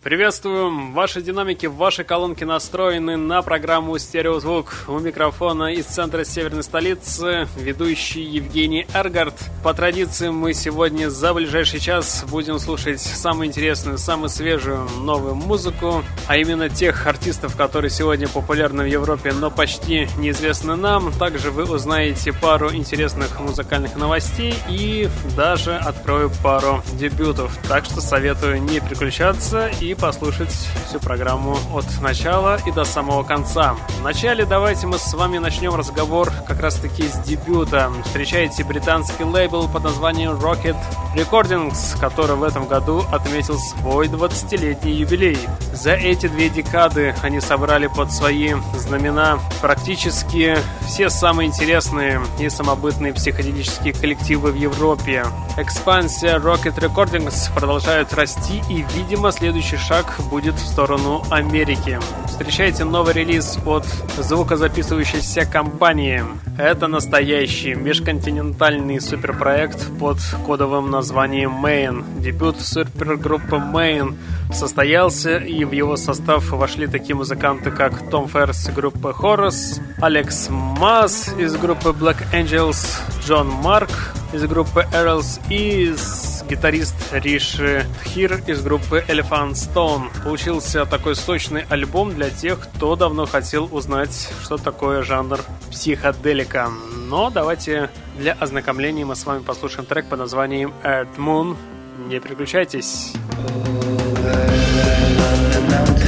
Приветствуем! Ваши динамики, ваши колонки настроены на программу «Стереозвук». У микрофона из центра северной столицы ведущий Евгений Эргард. По традиции мы сегодня за ближайший час будем слушать самую интересную, самую свежую новую музыку, а именно тех артистов, которые сегодня популярны в Европе, но почти неизвестны нам. Также вы узнаете пару интересных музыкальных новостей и даже открою пару дебютов. Так что советую не переключаться и послушать всю программу от начала и до самого конца. Вначале давайте мы с вами начнем разговор как раз таки с дебюта. Встречаете британский лейбл под названием Rocket Recordings, который в этом году отметил свой 20-летний юбилей. За эти две декады они собрали под свои знамена практически все самые интересные и самобытные психоделические коллективы в Европе. Экспансия Rocket Recordings продолжает расти и, видимо, следующий шаг будет в сторону Америки. Встречайте новый релиз от звукозаписывающейся компании. Это настоящий межконтинентальный суперпроект под кодовым названием Main. Дебют супергруппы Main состоялся, и в его состав вошли такие музыканты, как Том Ферс группы Horus, Алекс Мас из группы Black Angels, Джон Марк из группы Errls и гитарист Риши Тхир из группы Elephant Stone. Получился такой сочный альбом для тех, кто давно хотел узнать, что такое жанр психоделика. Но давайте для ознакомления мы с вами послушаем трек под названием Earth Moon. Не переключайтесь.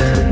Hate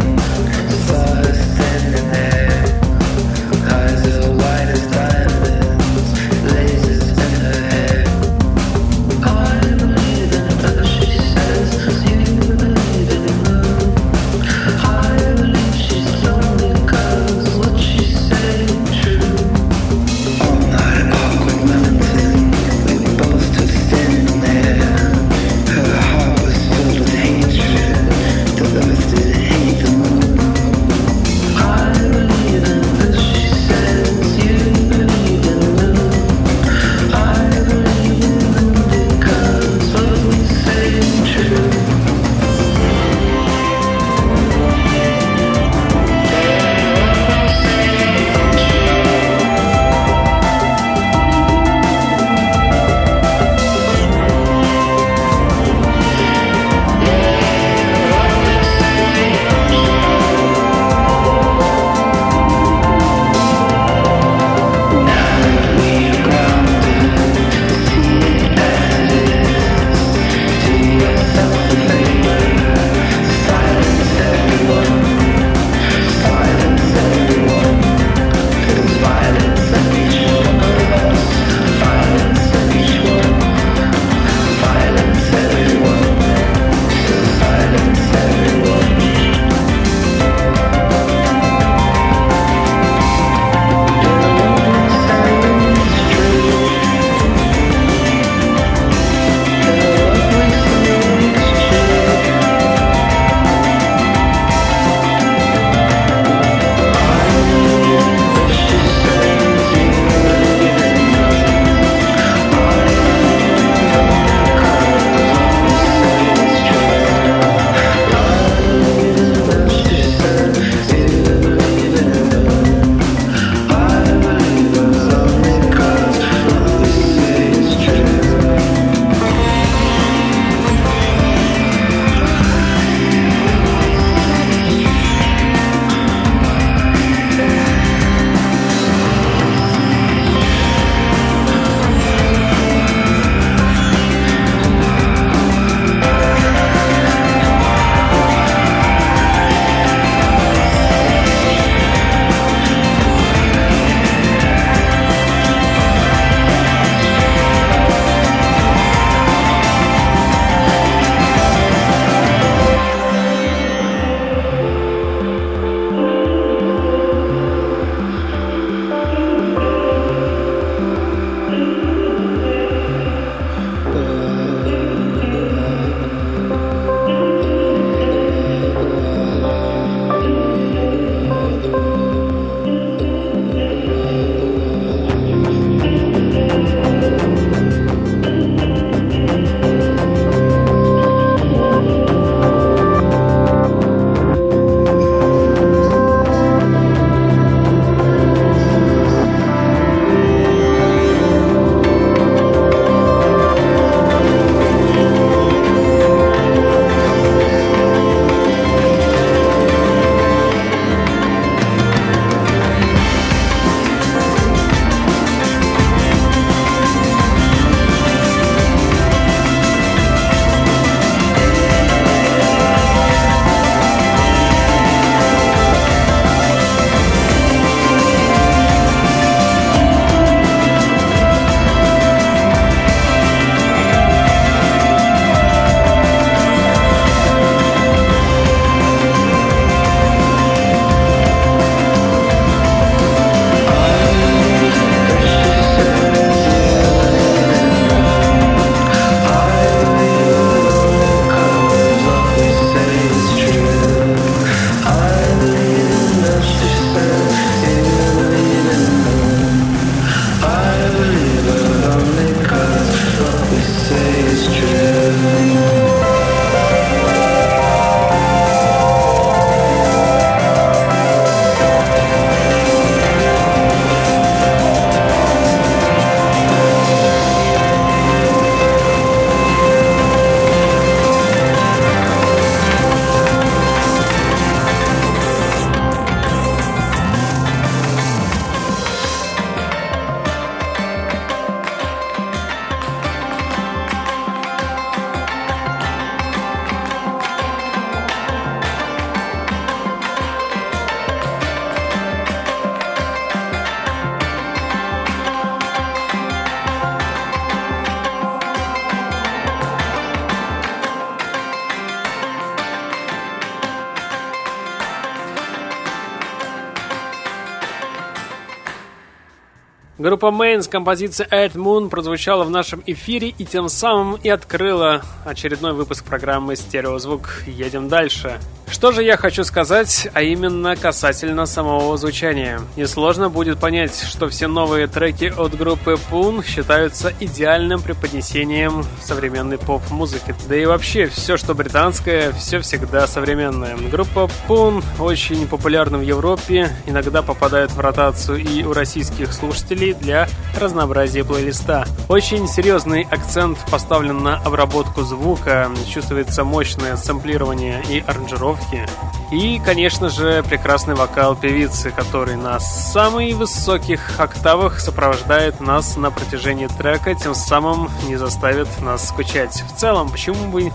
Группа Main с композицией Earth Moon прозвучала в нашем эфире и тем самым и открыла очередной выпуск программы «Стереозвук». Едем дальше. Что же я хочу сказать, а именно касательно самого звучания. Несложно будет понять, что все новые треки от группы Poon считаются идеальным преподнесением современной поп-музыки. Да и вообще, все, что британское, все всегда современное. Группа Poon очень популярна в Европе, иногда попадает в ротацию и у российских слушателей для разнообразия плейлиста. Очень серьезный акцент поставлен на обработку звука, чувствуется мощное сэмплирование и аранжировка тренировки. И, конечно же, прекрасный вокал певицы, который на самых высоких октавах сопровождает нас на протяжении трека, тем самым не заставит нас скучать. В целом, почему бы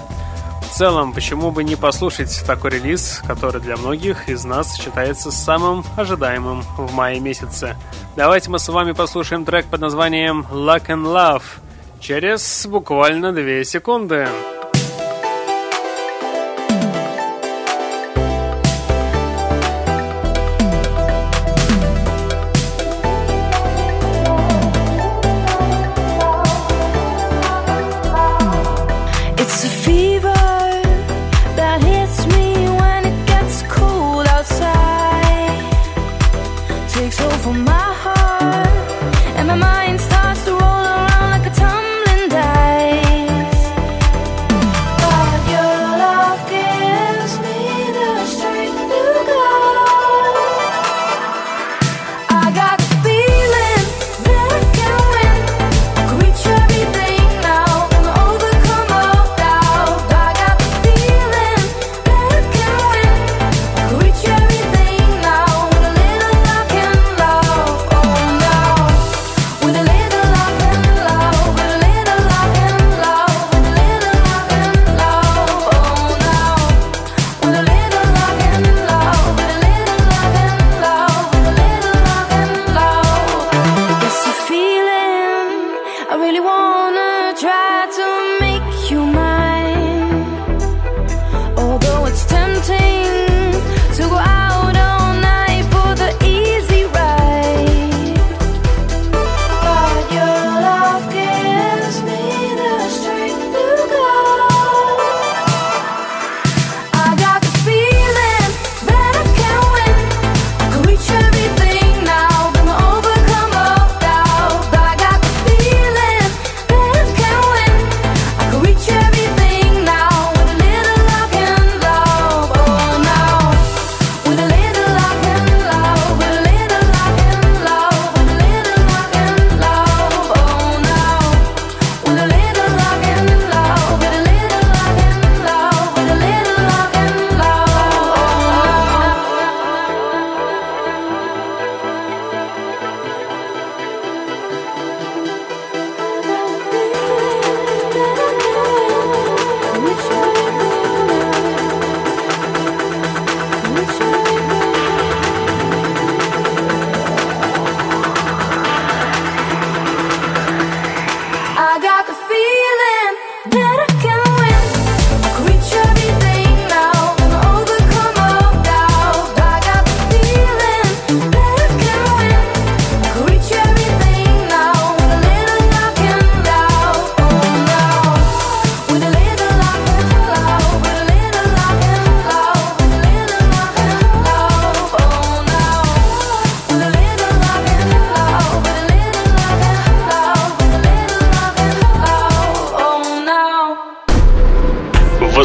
в целом, почему бы не послушать такой релиз, который для многих из нас считается самым ожидаемым в мае месяце. Давайте мы с вами послушаем трек под названием Luck and Love через буквально 2 секунды.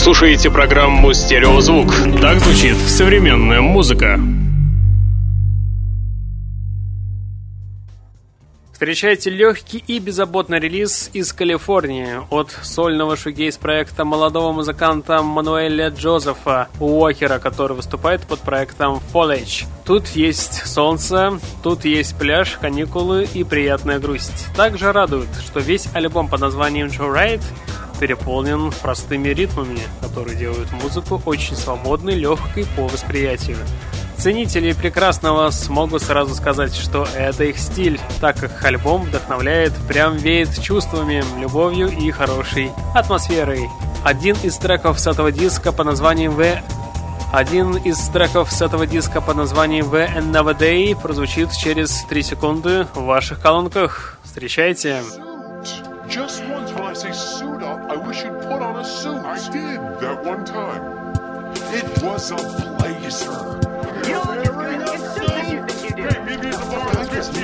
Слушаете программу «Стереозвук». Так звучит современная музыка. Встречайте легкий и беззаботный релиз из Калифорнии от сольного шугейс-проекта молодого музыканта Мануэля Джозефа Уокера, который выступает под проектом Foliage. Тут есть солнце, тут есть пляж, каникулы и приятная грусть. Также радует, что весь альбом под названием Joe Ride переполнен простыми ритмами, которые делают музыку очень свободной, легкой по восприятию. Ценители прекрасного смогут сразу сказать, что это их стиль, так как альбом вдохновляет, прям веет чувствами, любовью и хорошей атмосферой. Один из треков с этого диска по названию «The Один из треков с этого диска под названием The Another Day прозвучит через 3 секунды в ваших колонках. Встречайте! When I say suit up, I wish you'd put on a suit. I did that one time. It was a blazer. You know, it's good. It's you think you do. Hey, maybe it's a bar. Just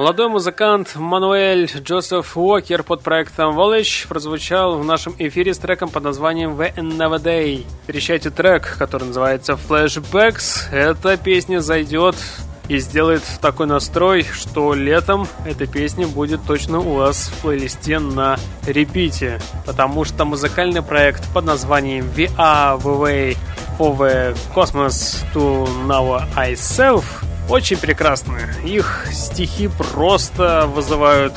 Молодой музыкант Мануэль Джозеф Уокер под проектом Village прозвучал в нашем эфире с треком под названием The Never Day. Встречайте трек, который называется Flashbacks. Эта песня зайдет и сделает такой настрой, что летом эта песня будет точно у вас в плейлисте на репите. Потому что музыкальный проект под названием Are The Way for the Cosmos to Know Self очень прекрасны. Их стихи просто вызывают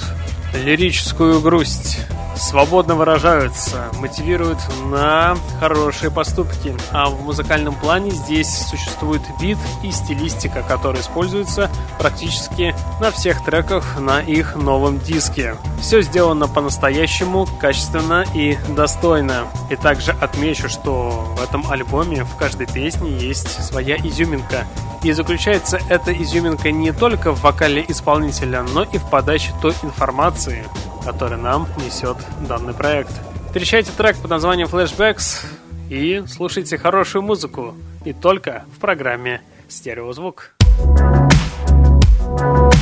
лирическую грусть свободно выражаются, мотивируют на хорошие поступки. А в музыкальном плане здесь существует бит и стилистика, которые используются практически на всех треках на их новом диске. Все сделано по-настоящему, качественно и достойно. И также отмечу, что в этом альбоме в каждой песне есть своя изюминка. И заключается эта изюминка не только в вокале исполнителя, но и в подаче той информации, который нам несет данный проект. Встречайте трек под названием Flashbacks и слушайте хорошую музыку. И только в программе «Стереозвук». Слушаете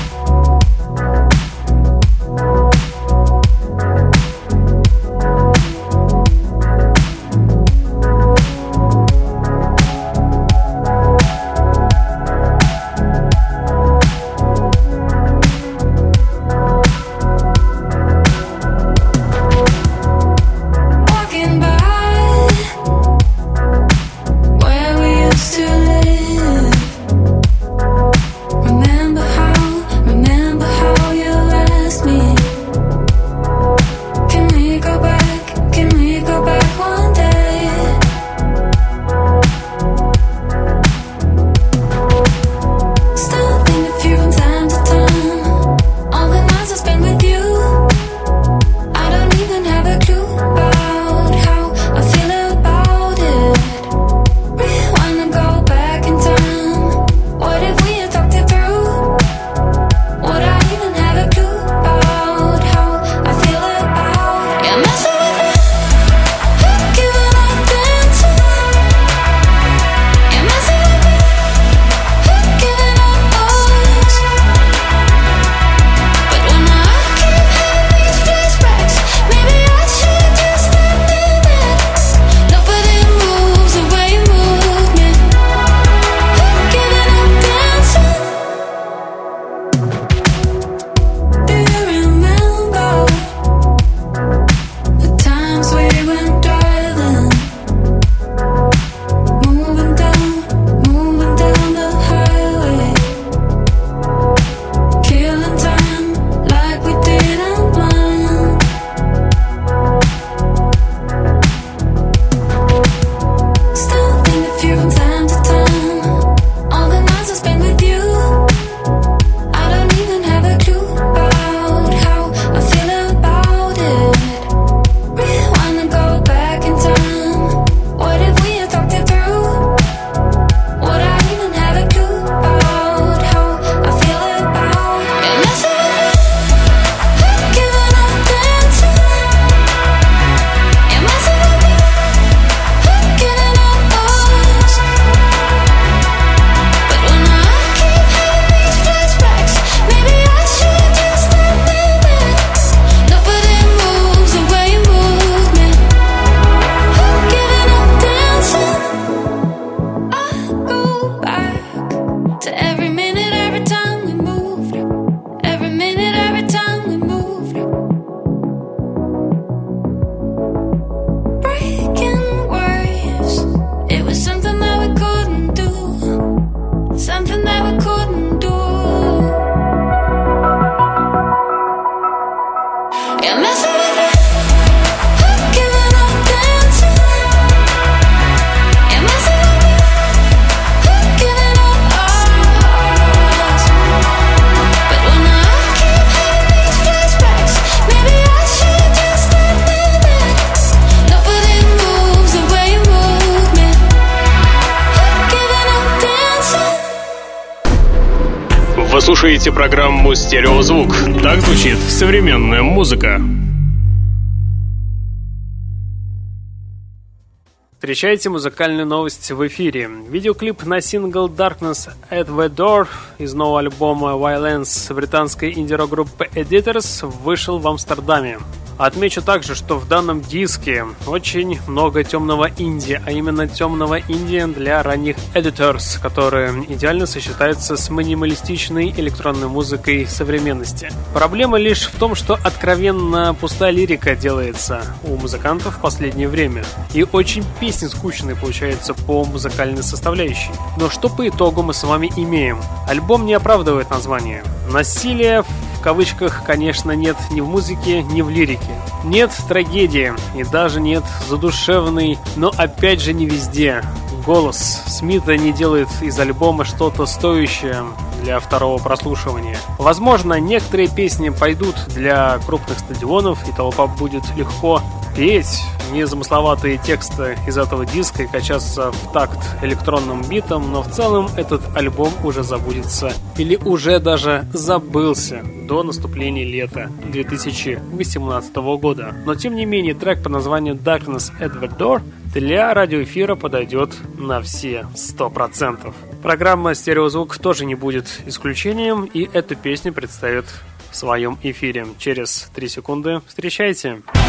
to every программу «Стереозвук». Так звучит современная музыка. Встречайте музыкальную новость в эфире. Видеоклип на сингл Darkness at the Door из нового альбома Violence британской инди-рок группы Editors вышел в Амстердаме. Отмечу также, что в данном диске очень много темного инди, а именно темного инди для ранних editors, которые идеально сочетаются с минималистичной электронной музыкой современности. Проблема лишь в том, что откровенно пустая лирика делается у музыкантов в последнее время. И очень песни скучные получаются по музыкальной составляющей. Но что по итогу мы с вами имеем? Альбом не оправдывает название. Насилие в кавычках, конечно, нет ни в музыке, ни в лирике. Нет трагедии и даже нет задушевной, но опять же не везде. Голос Смита не делает из альбома что-то стоящее для второго прослушивания. Возможно, некоторые песни пойдут для крупных стадионов, и толпа будет легко петь незамысловатые тексты из этого диска и качаться в такт электронным битом, но в целом этот альбом уже забудется или уже даже забылся до наступления лета 2018 года. Но тем не менее трек по названию Darkness at Door для радиоэфира подойдет на все 100%. Программа «Стереозвук» тоже не будет исключением, и эту песню представит в своем эфире. Через 3 секунды встречайте! Встречайте!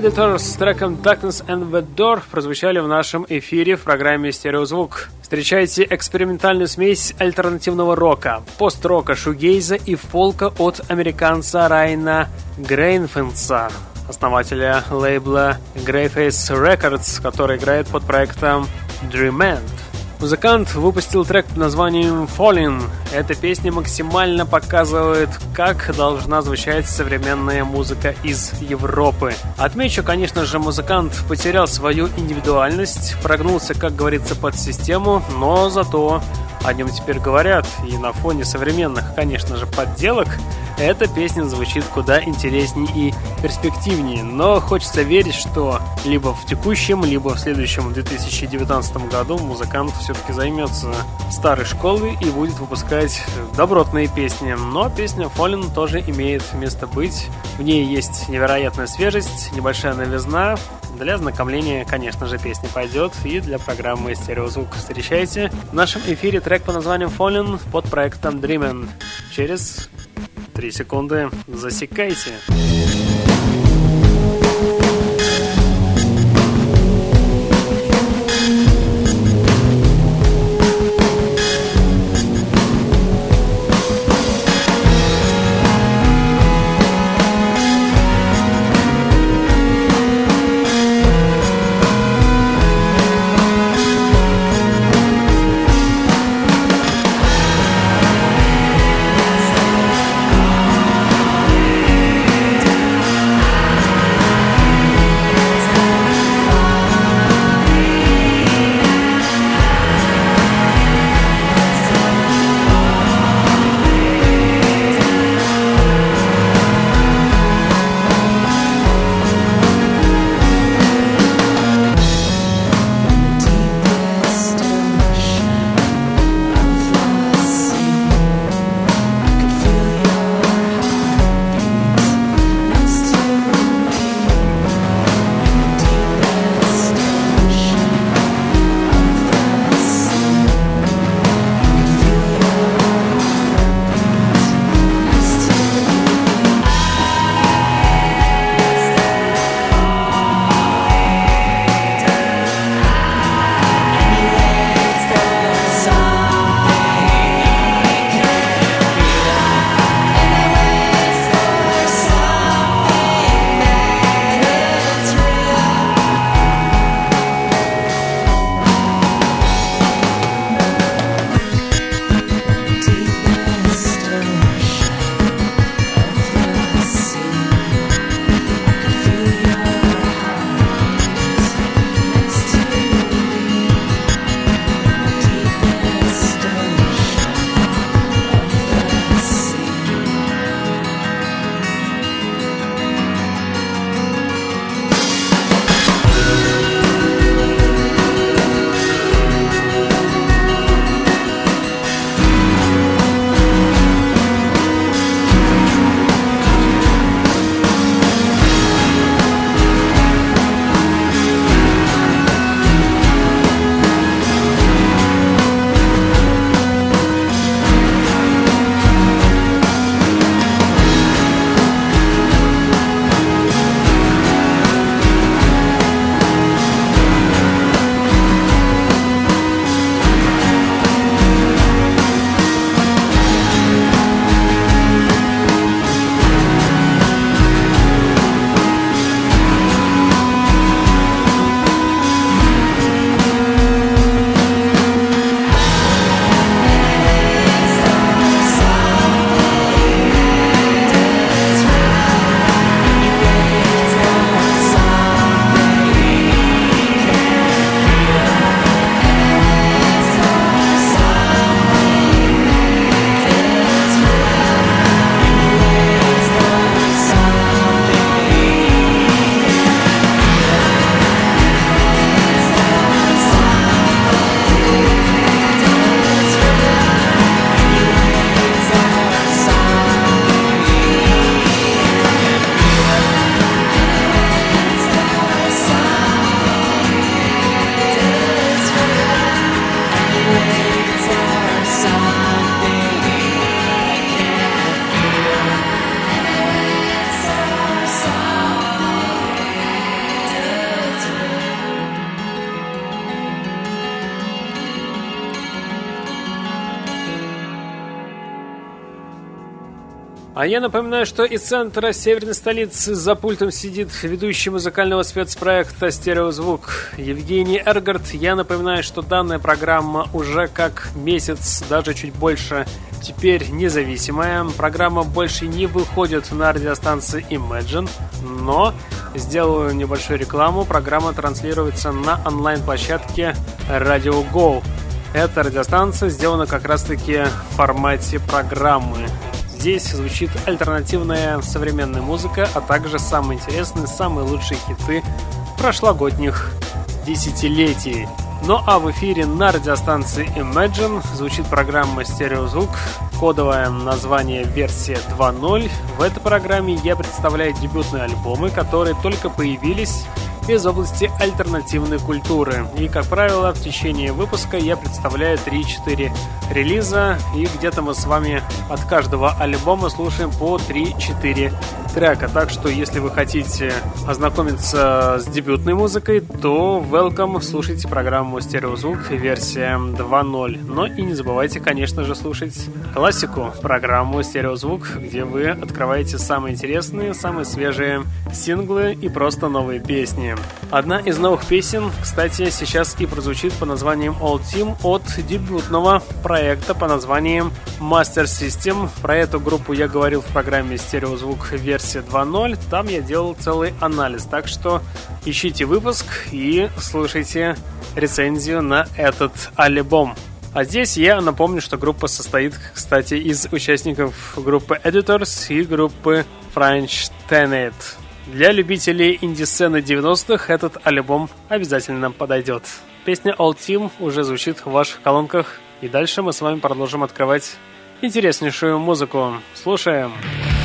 Editors с треком Darkness at the Door прозвучали в нашем эфире в программе «Стереозвук». Встречайте экспериментальную смесь альтернативного рока, пост-рока, шугейза и фолка от американца Райана Грейвфейса, основателя лейбла Graveface Records, который играет под проектом Dreamend. Музыкант выпустил трек под названием Falling. Эта песня максимально показывает, как должна звучать современная музыка из Европы. Отмечу, конечно же, музыкант потерял свою индивидуальность, прогнулся, как говорится, под систему, но зато о нем теперь говорят, и на фоне современных, конечно же, подделок эта песня звучит куда интереснее и перспективнее. Но хочется верить, что либо в текущем, либо в следующем 2019 году музыкант все-таки займется старой школой и будет выпускать добротные песни. Но песня Fallen тоже имеет место быть. В ней есть невероятная свежесть, небольшая новизна, для ознакомления, конечно же, песня пойдет и для программы «Стереозвук» встречайте. В нашем эфире трек по названием Fallen под проектом Dreamen. Через 3 секунды засекайте. А я напоминаю, что из центра северной столицы за пультом сидит ведущий музыкального спецпроекта «Стереозвук» Евгений Эргард. Я напоминаю, что данная программа уже как месяц, даже чуть больше, теперь независимая. Программа больше не выходит на радиостанции Imagine, но сделаю небольшую рекламу. Программа транслируется на онлайн-площадке Radio Go. Эта радиостанция сделана как раз-таки в формате программы. Здесь звучит альтернативная современная музыка, а также самые интересные, самые лучшие хиты прошлогодних десятилетий. Ну а в эфире на радиостанции Imagine звучит программа «Стереозвук», кодовое название версия 2.0. В этой программе я представляю дебютные альбомы, которые только появились из области альтернативной культуры. И, как правило, в течение выпуска я представляю 3-4 релиза, и где-то мы с вами от каждого альбома слушаем по 3-4 трека. Так что, если вы хотите ознакомиться с дебютной музыкой, то welcome, слушайте программу «Стереозвук» версия 2.0. Но и не забывайте, конечно же, слушать классику, программу «Стереозвук», где вы открываете самые интересные, самые свежие синглы и просто новые песни. Одна из новых песен, кстати, сейчас и прозвучит по названием All Team от дебютного проекта по названием Master System. Про эту группу я говорил в программе «Стереозвук» версия 2.0. Там я делал целый анализ, так что ищите выпуск и слушайте рецензию на этот альбом. А здесь я напомню, что группа состоит, кстати, из участников группы Editors и группы French Tenet. Для любителей инди-сцены 90-х этот альбом обязательно подойдет. Песня All Team уже звучит в ваших колонках, и дальше мы с вами продолжим открывать интереснейшую музыку. Слушаем. Слушаем.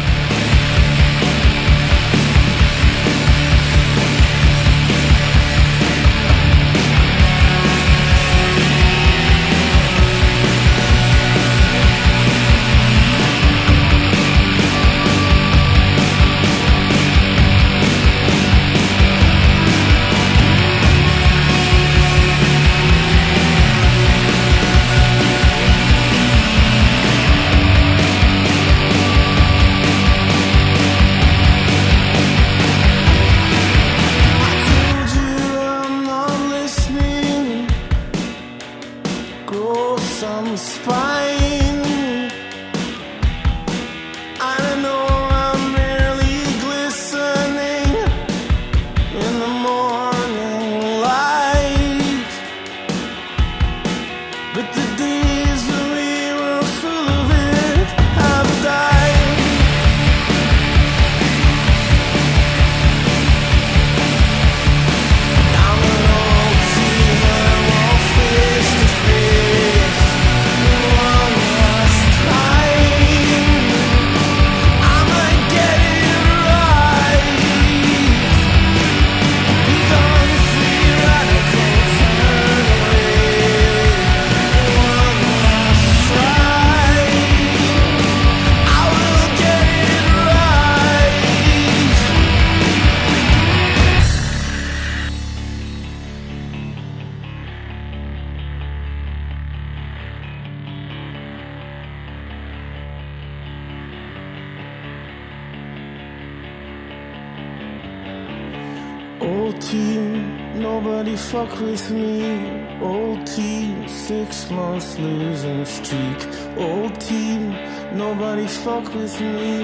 can see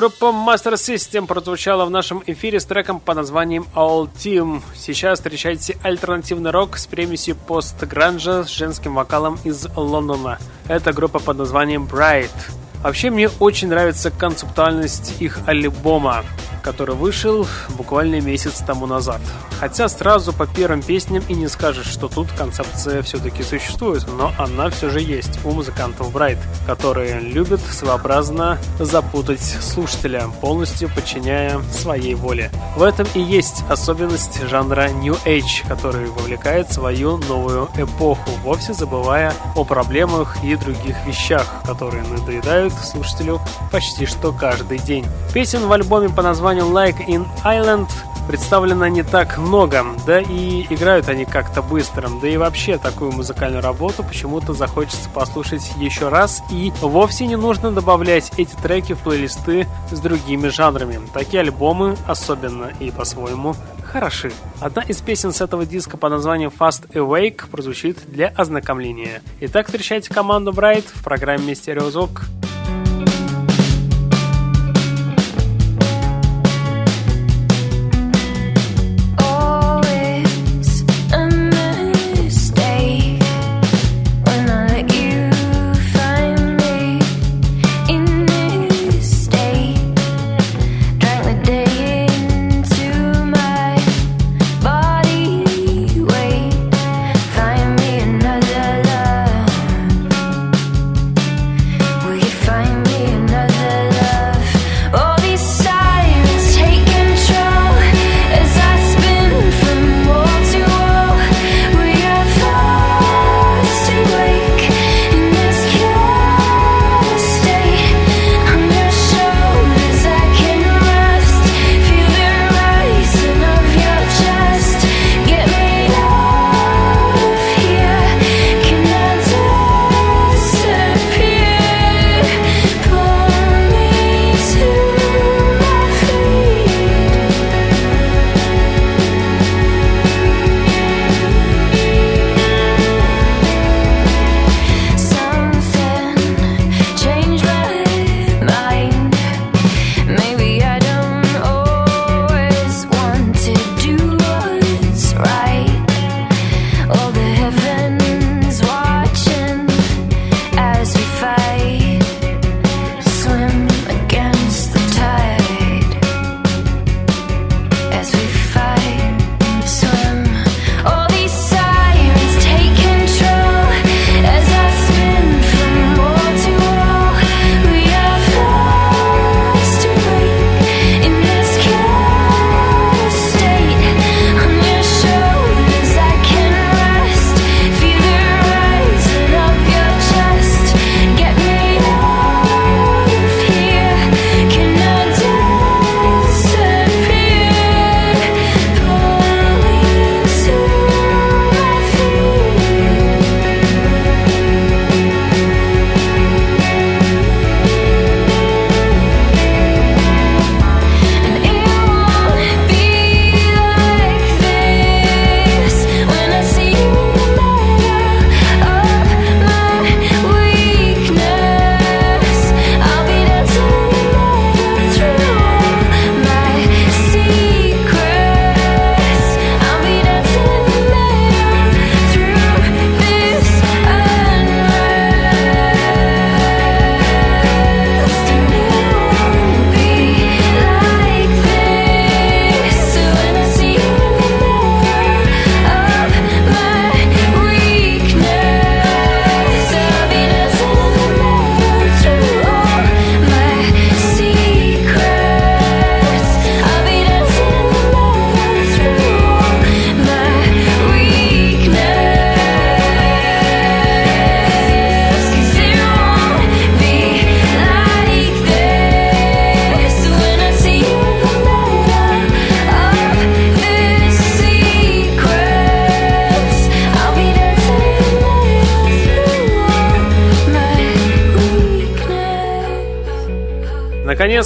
Группа Master System прозвучала в нашем эфире с треком под названием All Team. Сейчас встречайте альтернативный рок с примесью пост-гранжа с женским вокалом из Лондона. Это группа под названием Bright. Вообще мне очень нравится концептуальность их альбома который вышел буквально месяц тому назад. Хотя сразу по первым песням и не скажешь, что тут концепция все-таки существует, но она все же есть у музыкантов Bright, которые любят своеобразно запутать слушателя, полностью подчиняя своей воле. В этом и есть особенность жанра New Age, который вовлекает свою новую эпоху, вовсе забывая о проблемах и других вещах, которые надоедают слушателю почти что каждый день. Песен в альбоме по названию Like in Island представлено не так много, да и играют они как-то быстро, да и вообще такую музыкальную работу почему-то захочется послушать еще раз, и вовсе не нужно добавлять эти треки в плейлисты с другими жанрами. Такие альбомы, особенно и по-своему, хороши. Одна из песен с этого диска по названию Fast Awake прозвучит для ознакомления. Итак, встречайте команду Bright в программе «Стереозвук».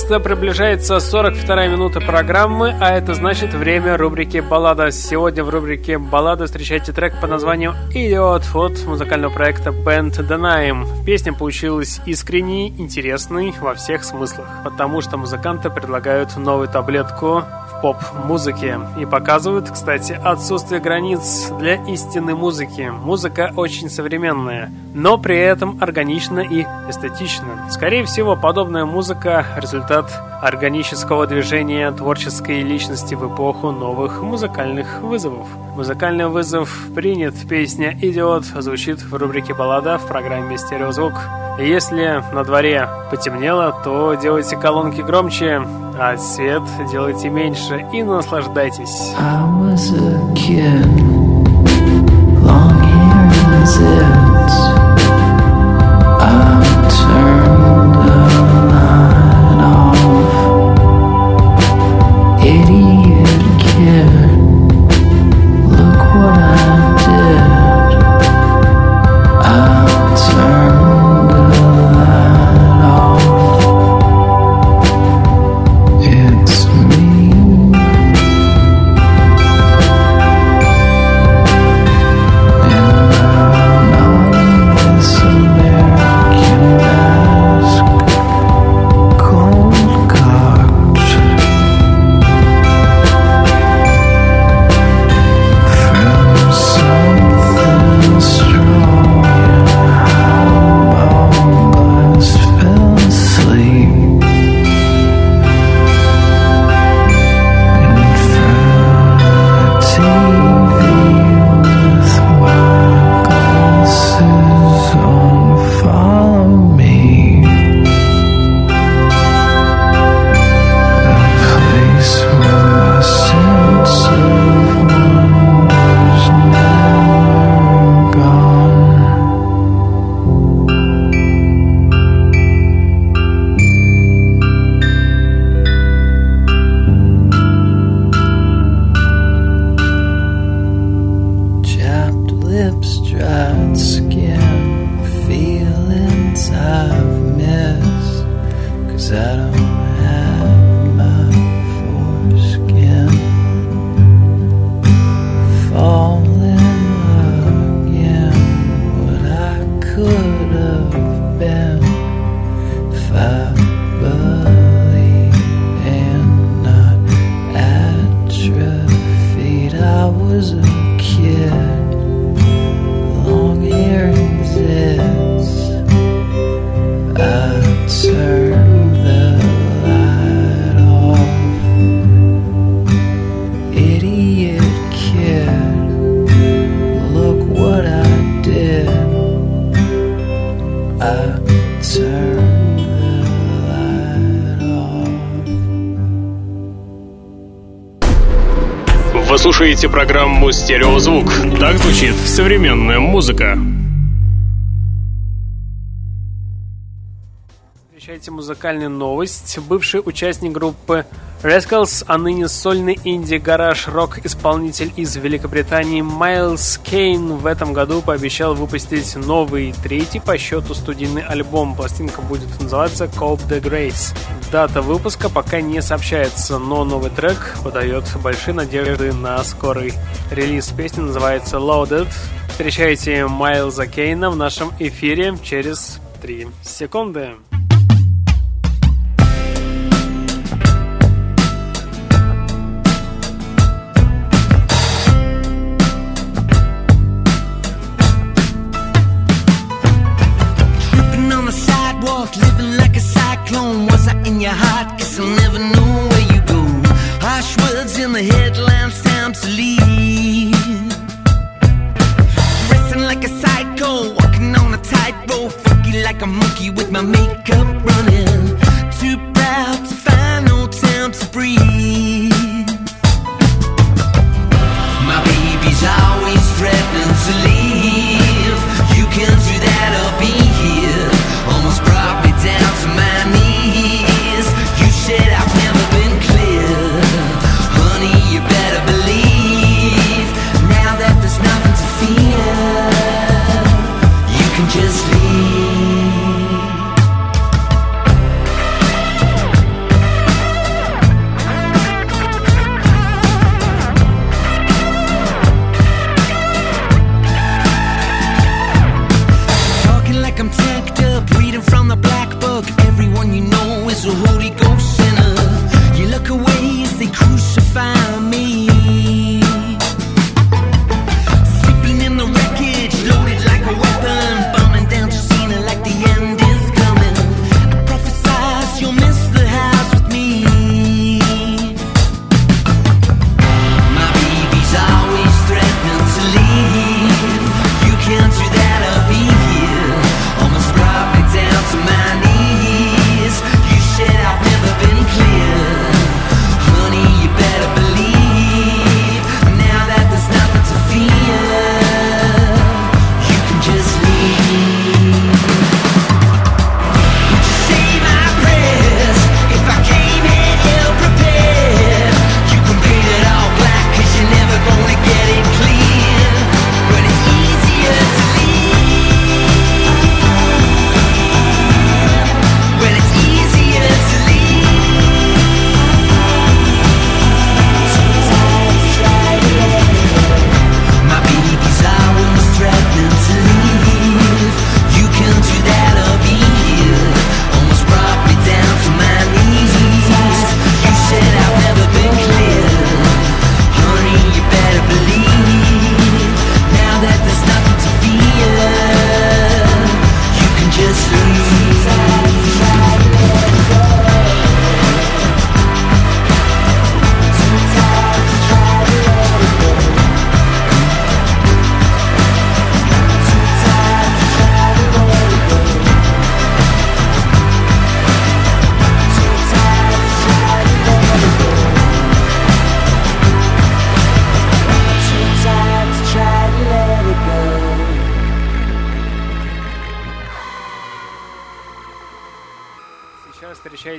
Наконец-то приближается 42 минута программы, а это значит время рубрики «Баллада». Сегодня в рубрике «Баллада» встречайте трек под названием «Идиот» от музыкального проекта Band Denaim. Песня получилась искренней, интересной во всех смыслах, потому что музыканты предлагают новую таблетку поп-музыки. И показывают, кстати, отсутствие границ для истинной музыки. Музыка очень современная, но при этом органична и эстетична. Скорее всего, подобная музыка – результат органического движения творческой личности в эпоху новых музыкальных вызовов. Музыкальный вызов принят. Песня «Идиот» звучит в рубрике «Баллада» в программе «Стереозвук». Если на дворе потемнело, то делайте колонки громче, а свет делайте меньше и наслаждайтесь. Слушаете программу «Стереозвук». Так звучит современная музыка. Встречайте музыкальную новость. Бывший участник группы Rascals, а ныне сольный инди-гараж-рок исполнитель из Великобритании Майлз Кейн в этом году пообещал выпустить новый, третий по счету студийный альбом. Пластинка будет называться Cope the Grace. Дата выпуска пока не сообщается, но новый трек подает большие надежды на скорый релиз. Песня называется Loaded. Встречайте Майлза Кейна в нашем эфире через 3 секунды.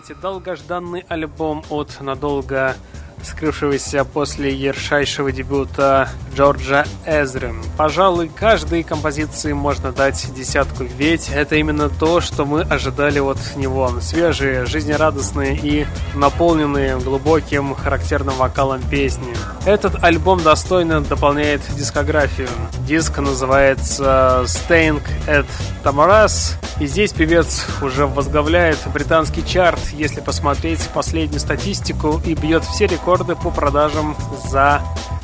Встречаете долгожданный альбом от надолго скрывшегося после ярчайшего дебюта Джорджа Эзры. Пожалуй, каждой композиции можно дать десятку, ведь это именно то, что мы ожидали от него. Свежие, жизнерадостные и наполненные глубоким характерным вокалом песни. Этот альбом достойно дополняет дискографию. Диск называется Staying at Tamaras, и здесь певец уже возглавляет британский чарт, если посмотреть последнюю статистику, и бьет все рекорды по продажам за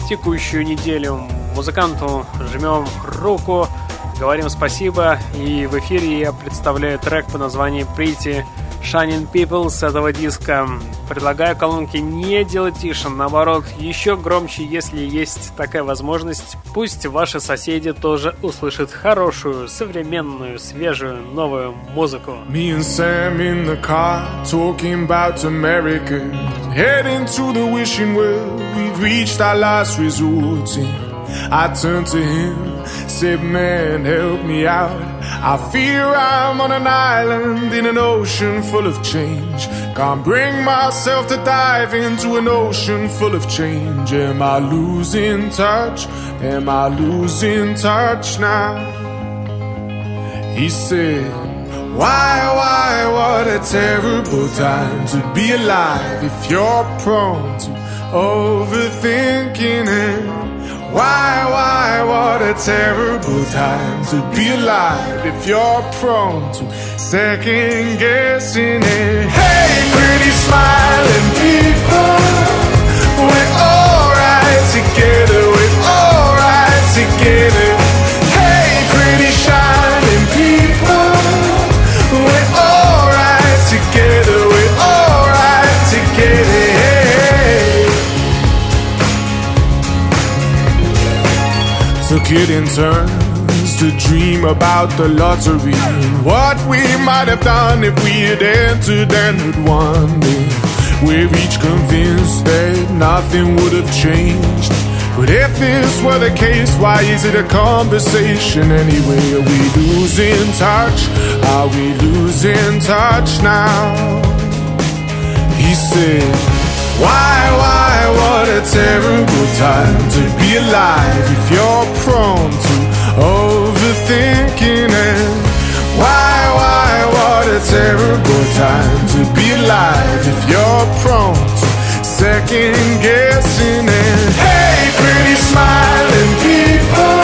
текущую неделю. Музыканту жмем руку, говорим спасибо, и в эфире я представляю трек по названию Pretty Shining People с этого диска. Предлагаю колонки не делать тише, наоборот, еще громче, если есть такая возможность. Пусть ваши соседи тоже услышат хорошую, современную, свежую, новую музыку. Heading to the wishing well, we've reached our last resort. I turned to him, said, Man, help me out. I fear I'm on an island in an ocean full of change. Can't bring myself to dive into an ocean full of change. Am I losing touch? Am I losing touch now? He said, Why, why, what a terrible time to be alive if you're prone to overthinking it. Why, why, what a terrible time to be alive if you're prone to second guessing it. Hey, pretty smiling people, we're alright together, we're alright together. In turns to dream about the lottery and what we might have done if we had entered and had won it. We're each convinced that nothing would have changed. But if this were the case, why is it a conversation anyway? Are we losing touch? Are we losing touch now? He said, Why, why, what a terrible time to be alive if you're prone to overthinking and Why, why, what a terrible time to be alive if you're prone to second guessing and Hey, pretty smiling people,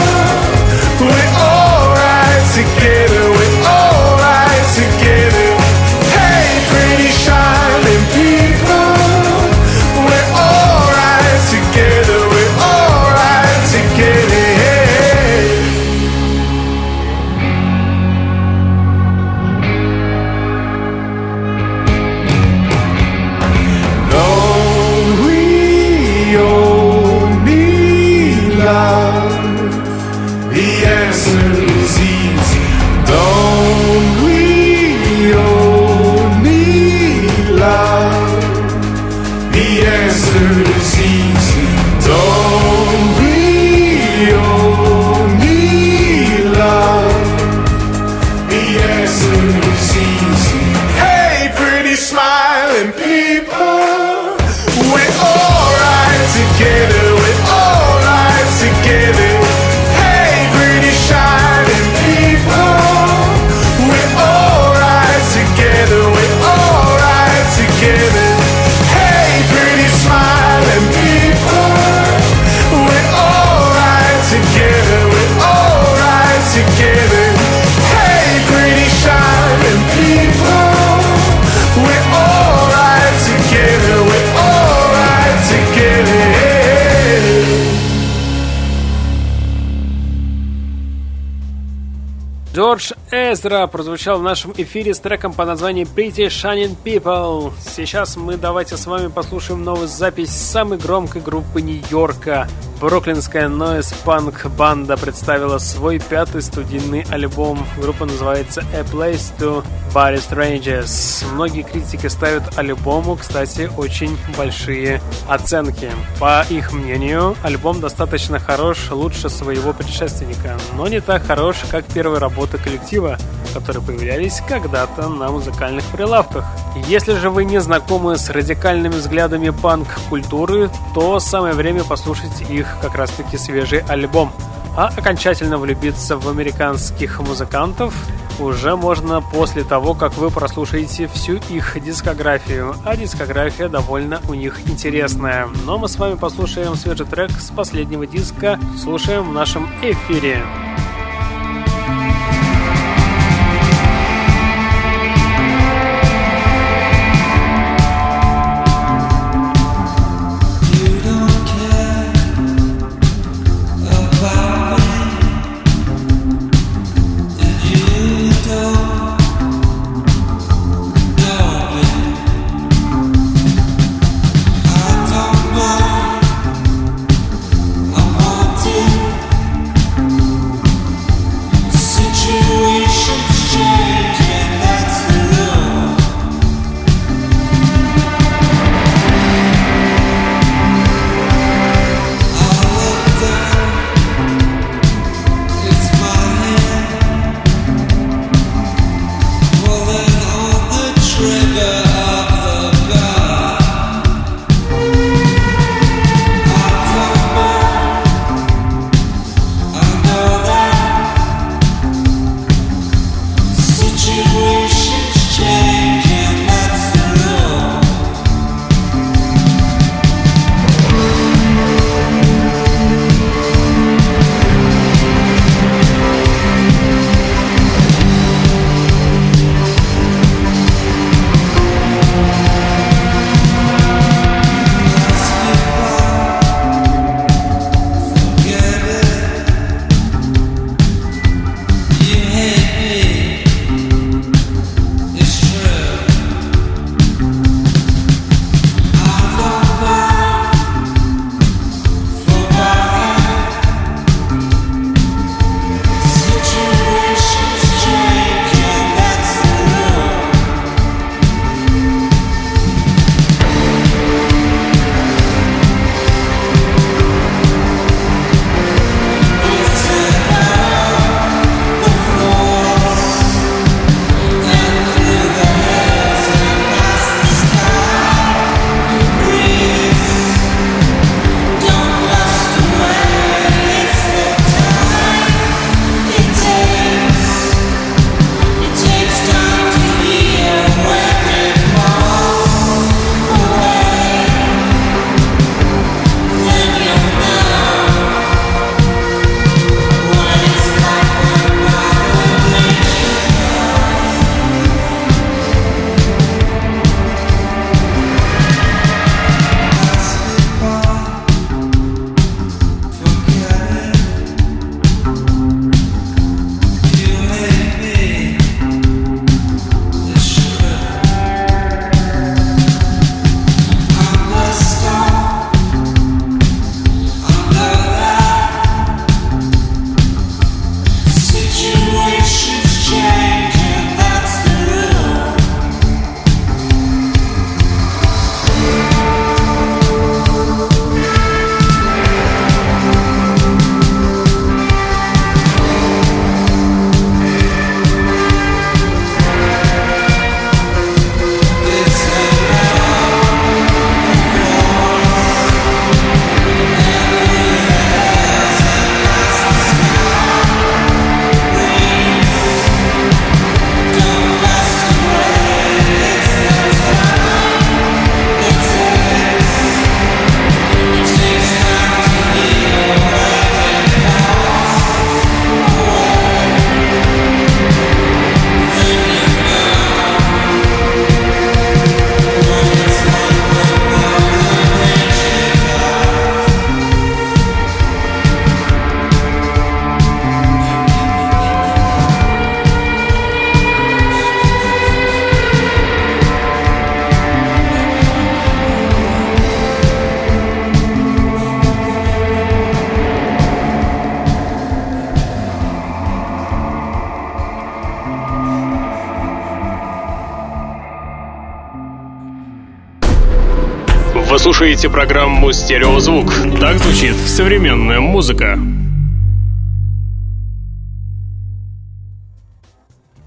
Jorge Эзра прозвучал в нашем эфире с треком по названию Pretty Shining People. Сейчас мы давайте с вами послушаем новую запись самой громкой группы Нью-Йорка Бруклинская нойз-панк банда представила свой пятый студийный альбом. Группа называется A Place to Bury Strangers. Многие критики ставят альбому, кстати, очень большие оценки. По их мнению, альбом достаточно хорош, лучше своего предшественника, но не так хорош, как первые работы коллектива, которые появлялись когда-то на музыкальных прилавках. Если же вы не знакомы с радикальными взглядами панк-культуры, то самое время послушать их как раз-таки свежий альбом. А окончательно влюбиться в американских музыкантов уже можно после того, как вы прослушаете всю их дискографию. А дискография довольно у них интересная. Но мы с вами послушаем свежий трек с последнего диска. Слушаем в нашем эфире. Слушаете программу «Стереозвук». Так звучит современная музыка.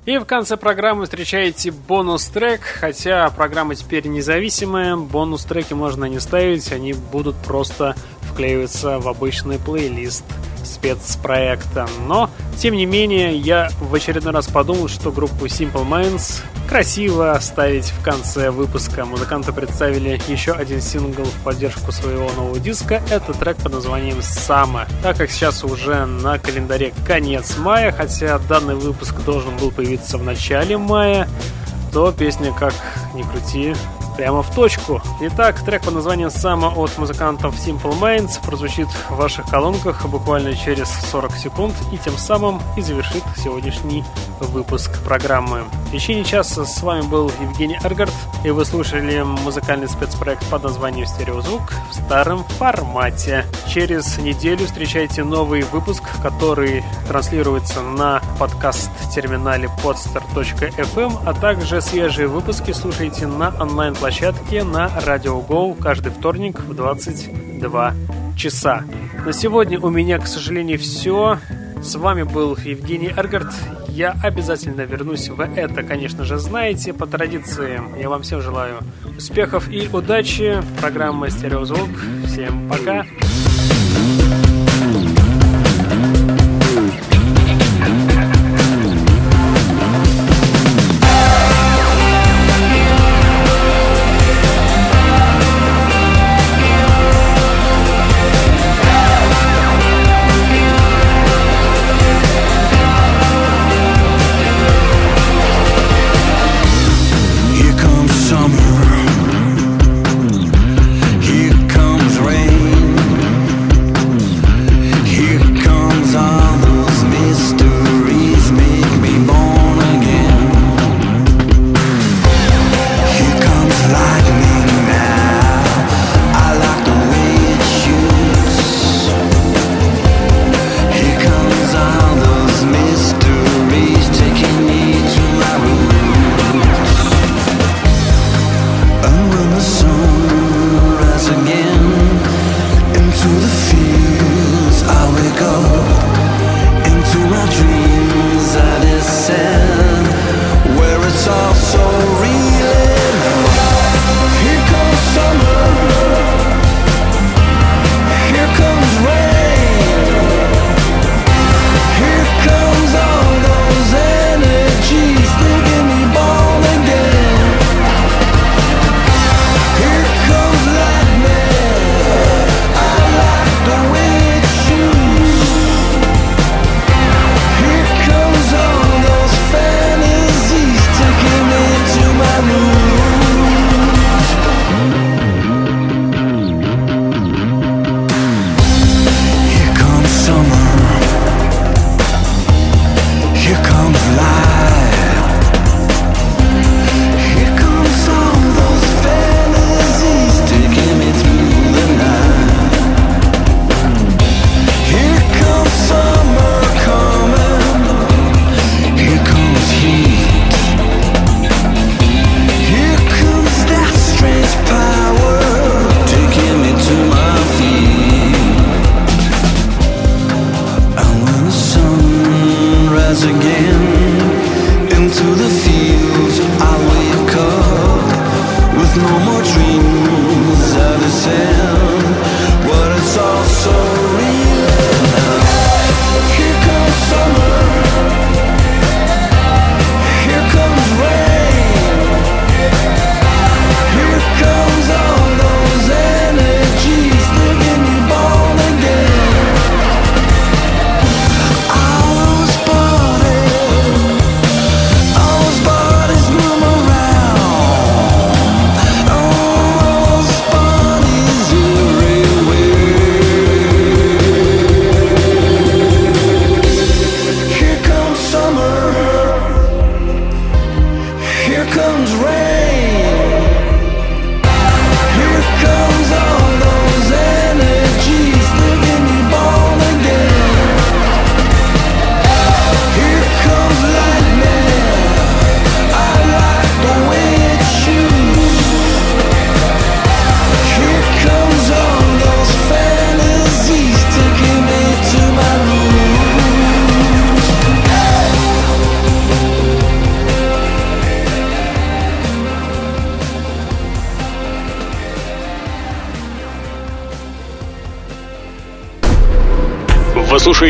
И в конце программы встречаете бонус-трек, хотя программа теперь независимая, бонус-треки можно не ставить, они будут просто вклеиваться в обычный плейлист спецпроекта. Но, тем не менее, я в очередной раз подумал, что группу Simple Minds красиво ставить в конце выпуска. Музыканты представили еще один сингл в поддержку своего нового диска. Это трек под названием «Сама». Так как сейчас уже на календаре конец мая, хотя данный выпуск должен был появиться в начале мая, то песня, как ни крути, прямо в точку. Итак, трек под названием «Сама» от музыкантов Simple Minds прозвучит в ваших колонках буквально через 40 секунд и тем самым и завершит сегодняшний выпуск программы. В течение часа с вами был Евгений Эргард, и вы слушали музыкальный спецпроект под названием «Стереозвук» в старом формате. Через неделю встречайте новый выпуск, который транслируется на подкаст-терминале podster.fm, а также свежие выпуски слушайте на онлайн-площадке площадке на Радио Go каждый вторник в 22 часа. На сегодня у меня, к сожалению, все. С вами был Евгений Эргард. Я обязательно вернусь. Вы это, конечно же, знаете. По традиции, я вам всем желаю успехов и удачи. Программа «Стереозвук». Всем пока. comes